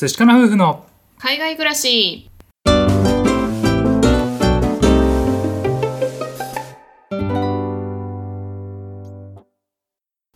淳とカンナ夫婦の海外暮らし。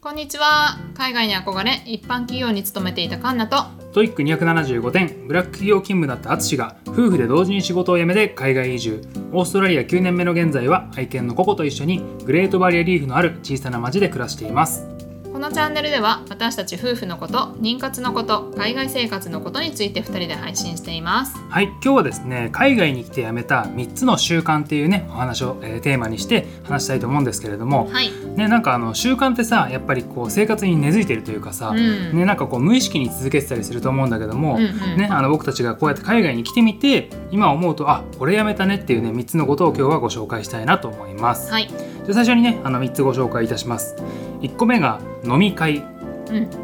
こんにちは。海外に憧れ一般企業に勤めていたカンナと。トイック275点ブラック企業勤務だった淳が夫婦で同時に仕事を辞めて海外移住。オーストラリア9年目の現在は愛犬のココと一緒にグレートバリアリーフのある小さな町で暮らしていますこのチャンネルでは私たち夫婦のこと妊活のこと海外生活のことについて2人で配信しています。はい今日はですね海外に来て辞めた3つの習慣っていうねお話を、えーテーマにして話したいと思うんですけれども、はい。ねなんかあの習慣ってさやっぱりこう生活に根付いてるというかさ、うん。ねなんかこう無意識に続けてたりすると思うんだけども、うんうんね、あの僕たちがこうやって海外に来てみて今思うとあこれやめたねっていうね3つのことを今日はご紹介したいなと思います。はい。じゃあ最初にねあの3つご紹介いたします。1個目が飲み会。うん。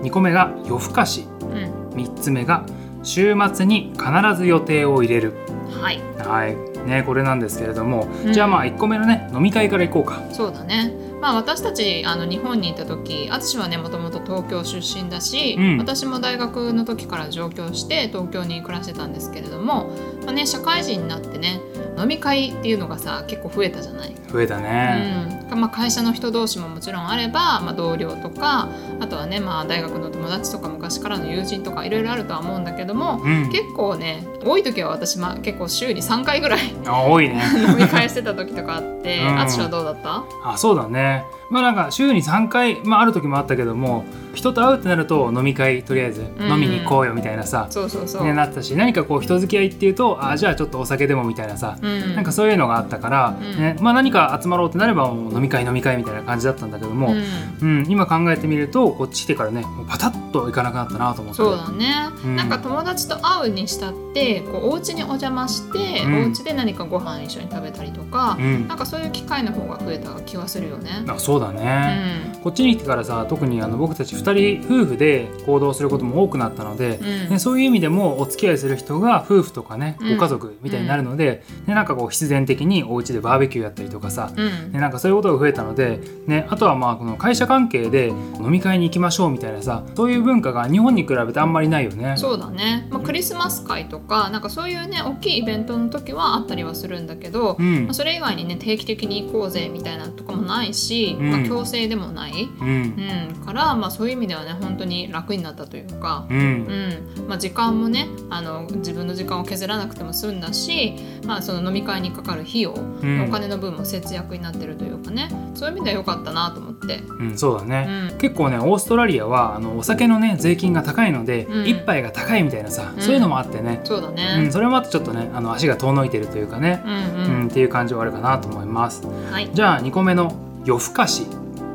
2個目が夜更かし。うん。3つ目が週末に必ず予定を入れる。はい。はい。ね、これなんですけれども、うん。じゃあまあ1個目のね飲み会からいこうか。そうだねまあ私たちあの日本にいた時淳はねもともと東京出身だし、うん。私も大学の時から上京して東京に暮らしてたんですけれども、まあね、社会人になってね飲み会っていうのがさ結構増えたじゃない、増えたね。うん。まあ、会社の人同士ももちろんあれば、まあ、同僚とかあとはね、まあ、大学の友達とか昔からの友人とかいろいろあるとは思うんだけども、うん、結構ね多い時は私、まあ、結構週に3回ぐらいあ多いね。飲み会してた時とかあってうん。淳、はどうだった？あそうだねまあなんか週に3回、まあ、ある時もあったけども人と会うってなると飲み会とりあえずん。飲みに行こうよみたいなさ、そうそうそう、ね、なったし何かこう人付き合いっていうとあじゃあちょっとお酒でもみたいなさ、うん、なんかそういうのがあったから、うん。ねまあ、何か集まろうってなればもう飲み会飲み会みたいな感じだったんだけども、うん今考えてみるとこっち来てからねもうパタッと行かなくなったなと思って。そうだね、うん。なんか友達と会うにしたってこうお家にお邪魔して、うん。お家で何かご飯一緒に食べたりとか、うん。なんかそういう機会の方が増えた気はするよね。あそうだうね、ん。こっちに来てからさ特にあの僕たち2人夫婦で行動することも多くなったので、うん。ね、そういう意味でもお付き合いする人が夫婦とかね、うん。ご家族みたいになるので、ね、なんかこう必然的にお家でバーベキューやったりとかさ、うん。ね、なんかそういうことが増えたので、ね、あとはまあこの会社関係で飲み会に行きましょうみたいなさそういう文化が日本に比べてあんまりないよね。そうだね、まあ、クリスマス会とかなんかそういうね大きいイベントの時はあったりはするんだけど、うん。まあ、それ以外にね定期的に行こうぜみたいなのとかもないし、うん。まあ、強制でもない、うん。うん、から、まあ、そういう意味ではね本当に楽になったというか。うん。うん。まあ、時間もねあの自分の時間を削らなくても済んだし、まあ、その飲み会にかかる費用、ん。お金の分も節約になってるというかね。そういう意味では良かったなと思って。うん、そうだうね、ん。結構ねオーストラリアはあのお酒のね税金が高いので、うん。一杯が高いみたいなさ、うん。そういうのもあってね、そうだうんね、それもあってちょっとねあの足が遠のいてるというかね、うんうん。っていう感じはあるかなと思います。はい。じゃあ2個目の夜更かし、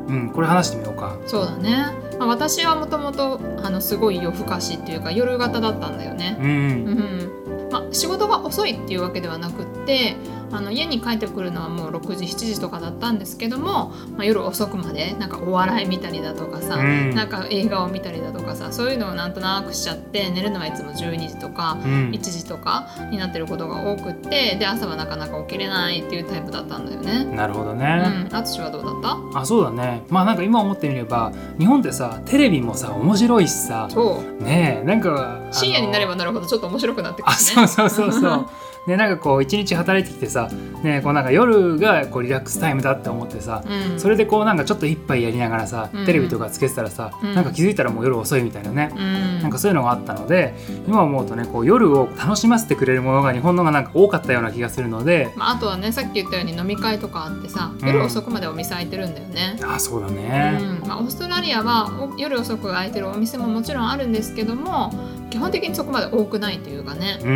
うん、これ話してみようか。そうだね、まあ、私はもともとあのすごい夜更かしっていうか夜型だったんだよね。うんうんまあ、仕事が遅いっていうわけではなくってあの家に帰ってくるのはもう6時7時とかだったんですけども、まあ、夜遅くまでなんかお笑い見たりだとかさ、うん。なんか映画を見たりだとかさそういうのをなんとなくしちゃって寝るのはいつも12時とかうん。1時とかになってることが多くってで朝はなかなか起きれないっていうタイプだったんだよね。なるほどうね。ん、淳はどうだった？あそうだね。まあなんか今思ってみれば日本ってさテレビもさ面白いしさ。そう。ねえなんか深夜になればなるほどちょっと面白くなってくるあね。そうそうそうそうねなんかこう一日働いてきてさねこうなんか夜がこうリラックスタイムだって思ってさ、うん、それでこうなんかちょっと一杯やりながらさ、うん。テレビとかつけてたらさ、うん。なんか気づいたらもう夜遅いみたいなね、うん、なんかそういうのがあったので今思うとねこう夜を楽しませてくれるものが日本のがなんか多かったような気がするのでまあ、あとはねさっき言ったように飲み会とかあってさうん。夜遅くまでお店開いてるんだよね。あそうだうね、ん。まあ、オーストラリアはお夜遅く開いてるお店ももちろんあるんですけども基本的にそこまで多くないというかね、うん。う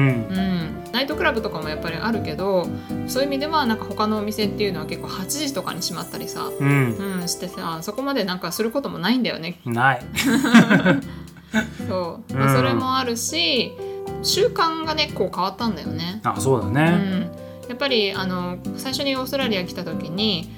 ん、ナイトクラブとかもやっぱりあるけどそういう意味ではなんか他のお店っていうのは結構8時とかに閉まったりさ、うん、うん、してさそこまでなんかすることもないんだよね。ない。そう、うん。まあ、それもあるし習慣がねこう変わったんだよね。あそうだうね、ん、やっぱりあの最初にオーストラリア来た時に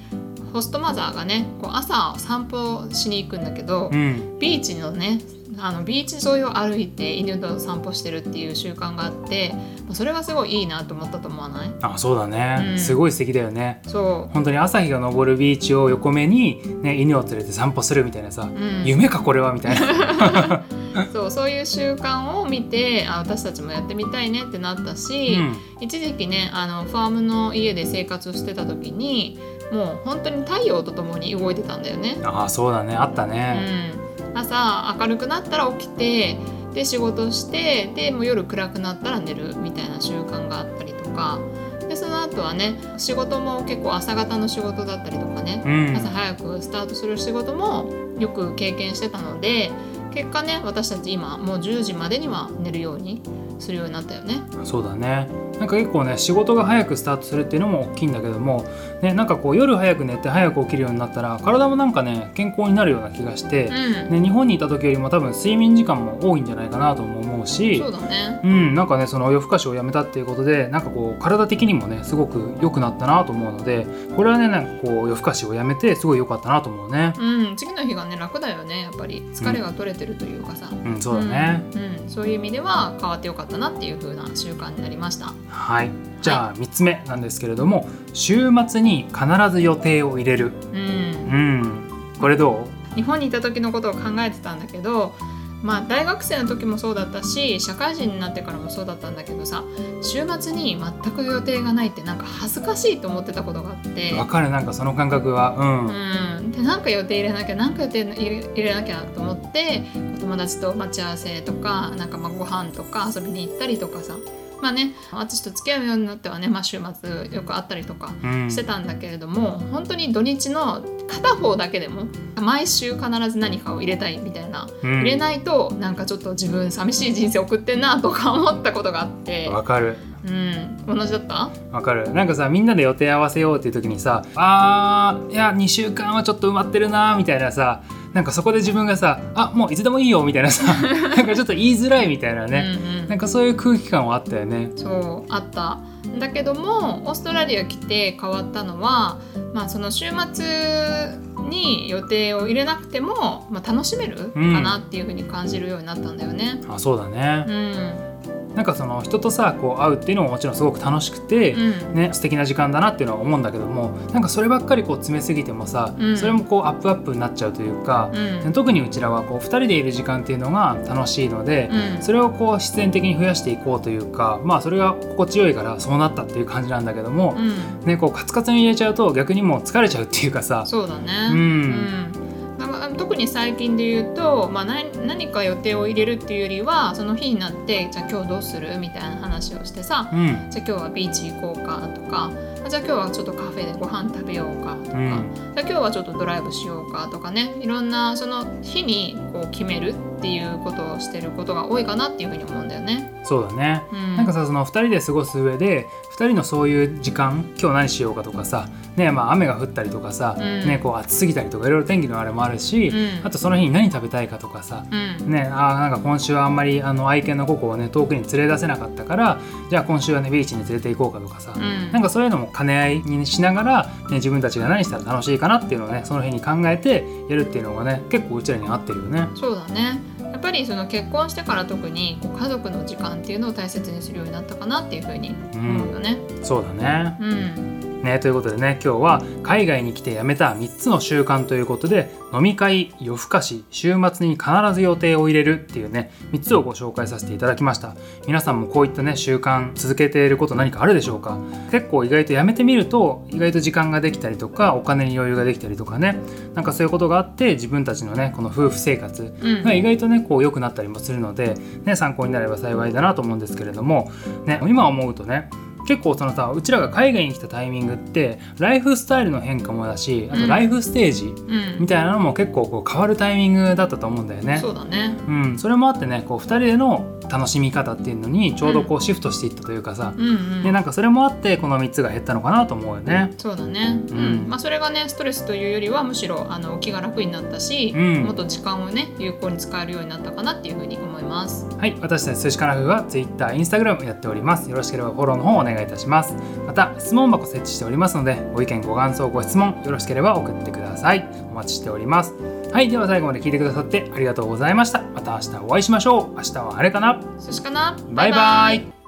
ホストマザーがねこう朝散歩しに行くんだけど、うん。ビーチのねあのビーチ沿いを歩いて犬と散歩してるっていう習慣があってまあそれがすごいいいなと思ったと思わない？あそうだね、うん。すごい素敵だよね。そ本当に朝日が昇るビーチを横目に、ね、犬を連れて散歩するみたいなさ、う、うん、夢かこれはみたいな。そうそういう習慣を見てあ私たちもやってみたいねってなったし、一時期ねあのファームの家で生活してた時にもう本当に太陽とともに動いてたんだよね。ああそうだね。あったね、うん、朝明るくなったら起きてで仕事してでもう夜暗くなったら寝るみたいな習慣があったりとか。でその後はね仕事も結構朝方の仕事だったりとかね、うん。朝早くスタートする仕事もよく経験してたので結果ね私たち今もう10時までには寝るようにするようになったよね。そうだねなんか結構ね仕事が早くスタートするっていうのも大きいんだけども、ね、なんかこう夜早く寝て早く起きるようになったら体もなんかね健康になるような気がして、うん、ね、日本にいた時よりも多分睡眠時間も多いんじゃないかなとも思うしそうだね。うん、なんかねその夜更かしをやめたっていうことでなんかこう体的にもねすごく良くなったなと思うのでこれはねなんかこう夜更かしをやめてすごい良かったなと思うね。うん、次の日がね楽だよねやっぱり疲れが取れてるというかさ、うん、そうだね。うんうんそういう意味では変わってよかったなっていう風な習慣になりました。はい。じゃあ3つ目なんですけれども、週末に必ず予定を入れる。うんうん。これど日本にいた時のことを考えてたんだけどまあ大学生の時もそうだったし社会人になってからもそうだったんだけどさ週末に全く予定がないってなんか恥ずかしいと思ってたことがあってうわかるなんかその感覚は。うん。うん、でなんか予定入れなきゃなんか予定入れ入れなきゃと思ってお友達と待ち合わせとかなんかまあご飯とか遊びに行ったりとかさまあね私と付き合うようになってはね、まあ、週末よく会ったりとかうん。してたんだけれども、本当に土日の片方だけでも毎週必ず何かを入れたいみたいな、うん。入れないとなんかちょっと自分寂しい人生送ってんなとか思ったことがあって、わかる。うん、同じだった？わかる。なんかさみんなで予定合わせようっていう時にさあーいや2週間はちょっと埋まってるなみたいなさなんかそこで自分がさあもういつでもいいよみたいなさ なんかちょっと言いづらいみたいなね、うんうん。なんかそういう空気感はあったよね。そうあっただけどもオーストラリア来て変わったのは、まあ、その週末に予定を入れなくても、まあ、楽しめるかなっていうふうに感じるようになったんだよね。あそうだね、うんなんかその人とさこう会うっていうのももちろんすごく楽しくて、うん。ね、素敵な時間だなっていうのは思うんだけどもなんかそればっかりこう詰めすぎてもさ、うん。それもこうアップアップになっちゃうというか、うん。特にうちらはこう2人でいる時間っていうのが楽しいので、うん。それをこう必然的に増やしていこうというかまあそれが心地よいからそうなったっていう感じなんだけども、うん。ね、こうカツカツに入れちゃうと逆にもう疲れちゃうっていうかさ。そうだね、うん特に最近で言うと、まあ、何何か予定を入れるっていうよりはその日になってじゃあ今日どうするみたいな話をしてさ、うん。じゃあ今日はビーチ行こうかとかあじゃあ今日はちょっとカフェでご飯食べようかとか、うん。じゃあ今日はちょっとドライブしようかとかねいろんなその日にこう決めるっていうことをしてることが多いかなっていうふうに思うんだよね。そうだね、うん、なんかさその2人で過ごす上で2人のそういう時間今日何しようかとかさ、ねまあ、雨が降ったりとかさ、うん。ね、こう暑すぎたりとかいろいろ天気のあれもあるし、うん。あとその日に何食べたいかとかさ、うん。ね、あーなんか今週はあんまりあの愛犬のココをね遠くに連れ出せなかったからじゃあ今週はねビーチに連れて行こうかとかさ、うん。なんかそういうのも兼ね合いにしながら、ね、自分たちが何したら楽しいかなっていうのをねその日に考えてやるっていうのがね結構うちらに合ってるよね。そうだねぱりその結婚してから特にこう家族の時間っていうのを大切にするようになったかなっていうふうに思うよね。そうだね。うんね、ということでね今日は海外に来てやめた3つの習慣ということで飲み会夜更かし週末に必ず予定を入れるっていうね3つをご紹介させていただきました。皆さんもこういったね習慣続けていること何かあるでしょうか？結構意外とやめてみると意外と時間ができたりとかお金に余裕ができたりとかねなんかそういうことがあって自分たちのねこの夫婦生活うん。が意外とねこう良くなったりもするので、ね、参考になれば幸いだなと思うんですけれども、ね、今思うとね結構そのさうちらが海外に来たタイミングってライフスタイルの変化もだしあうんとライフステージうんみたいなのも結構こう変わるタイミングだったと思うんだよね。そうだね。うん、それもあってねこう2人での楽しみ方っていうのにちょうどこうシフトしていったというかさ、うんうん。でなんかそれもあってこの3つが減ったのかなと思うよね。そうだね、うんうんまあ、それがねストレスというよりはむしろあの気が楽になったし、うんもっと時間をね有効に使えるようになったかなっていうふうに思います。はい、私たち寿司かなふは Twitter、Instagram やっております。よろしければフォローの方お願いいたします。また質問箱設置しておりますので、ご意見、ご感想、ご質問よろしければ送ってください。お待ちしております。はい、では最後まで聞いてくださってありがとうございました。また明日お会いしましょう。明日は晴れかな寿司かなバイバイ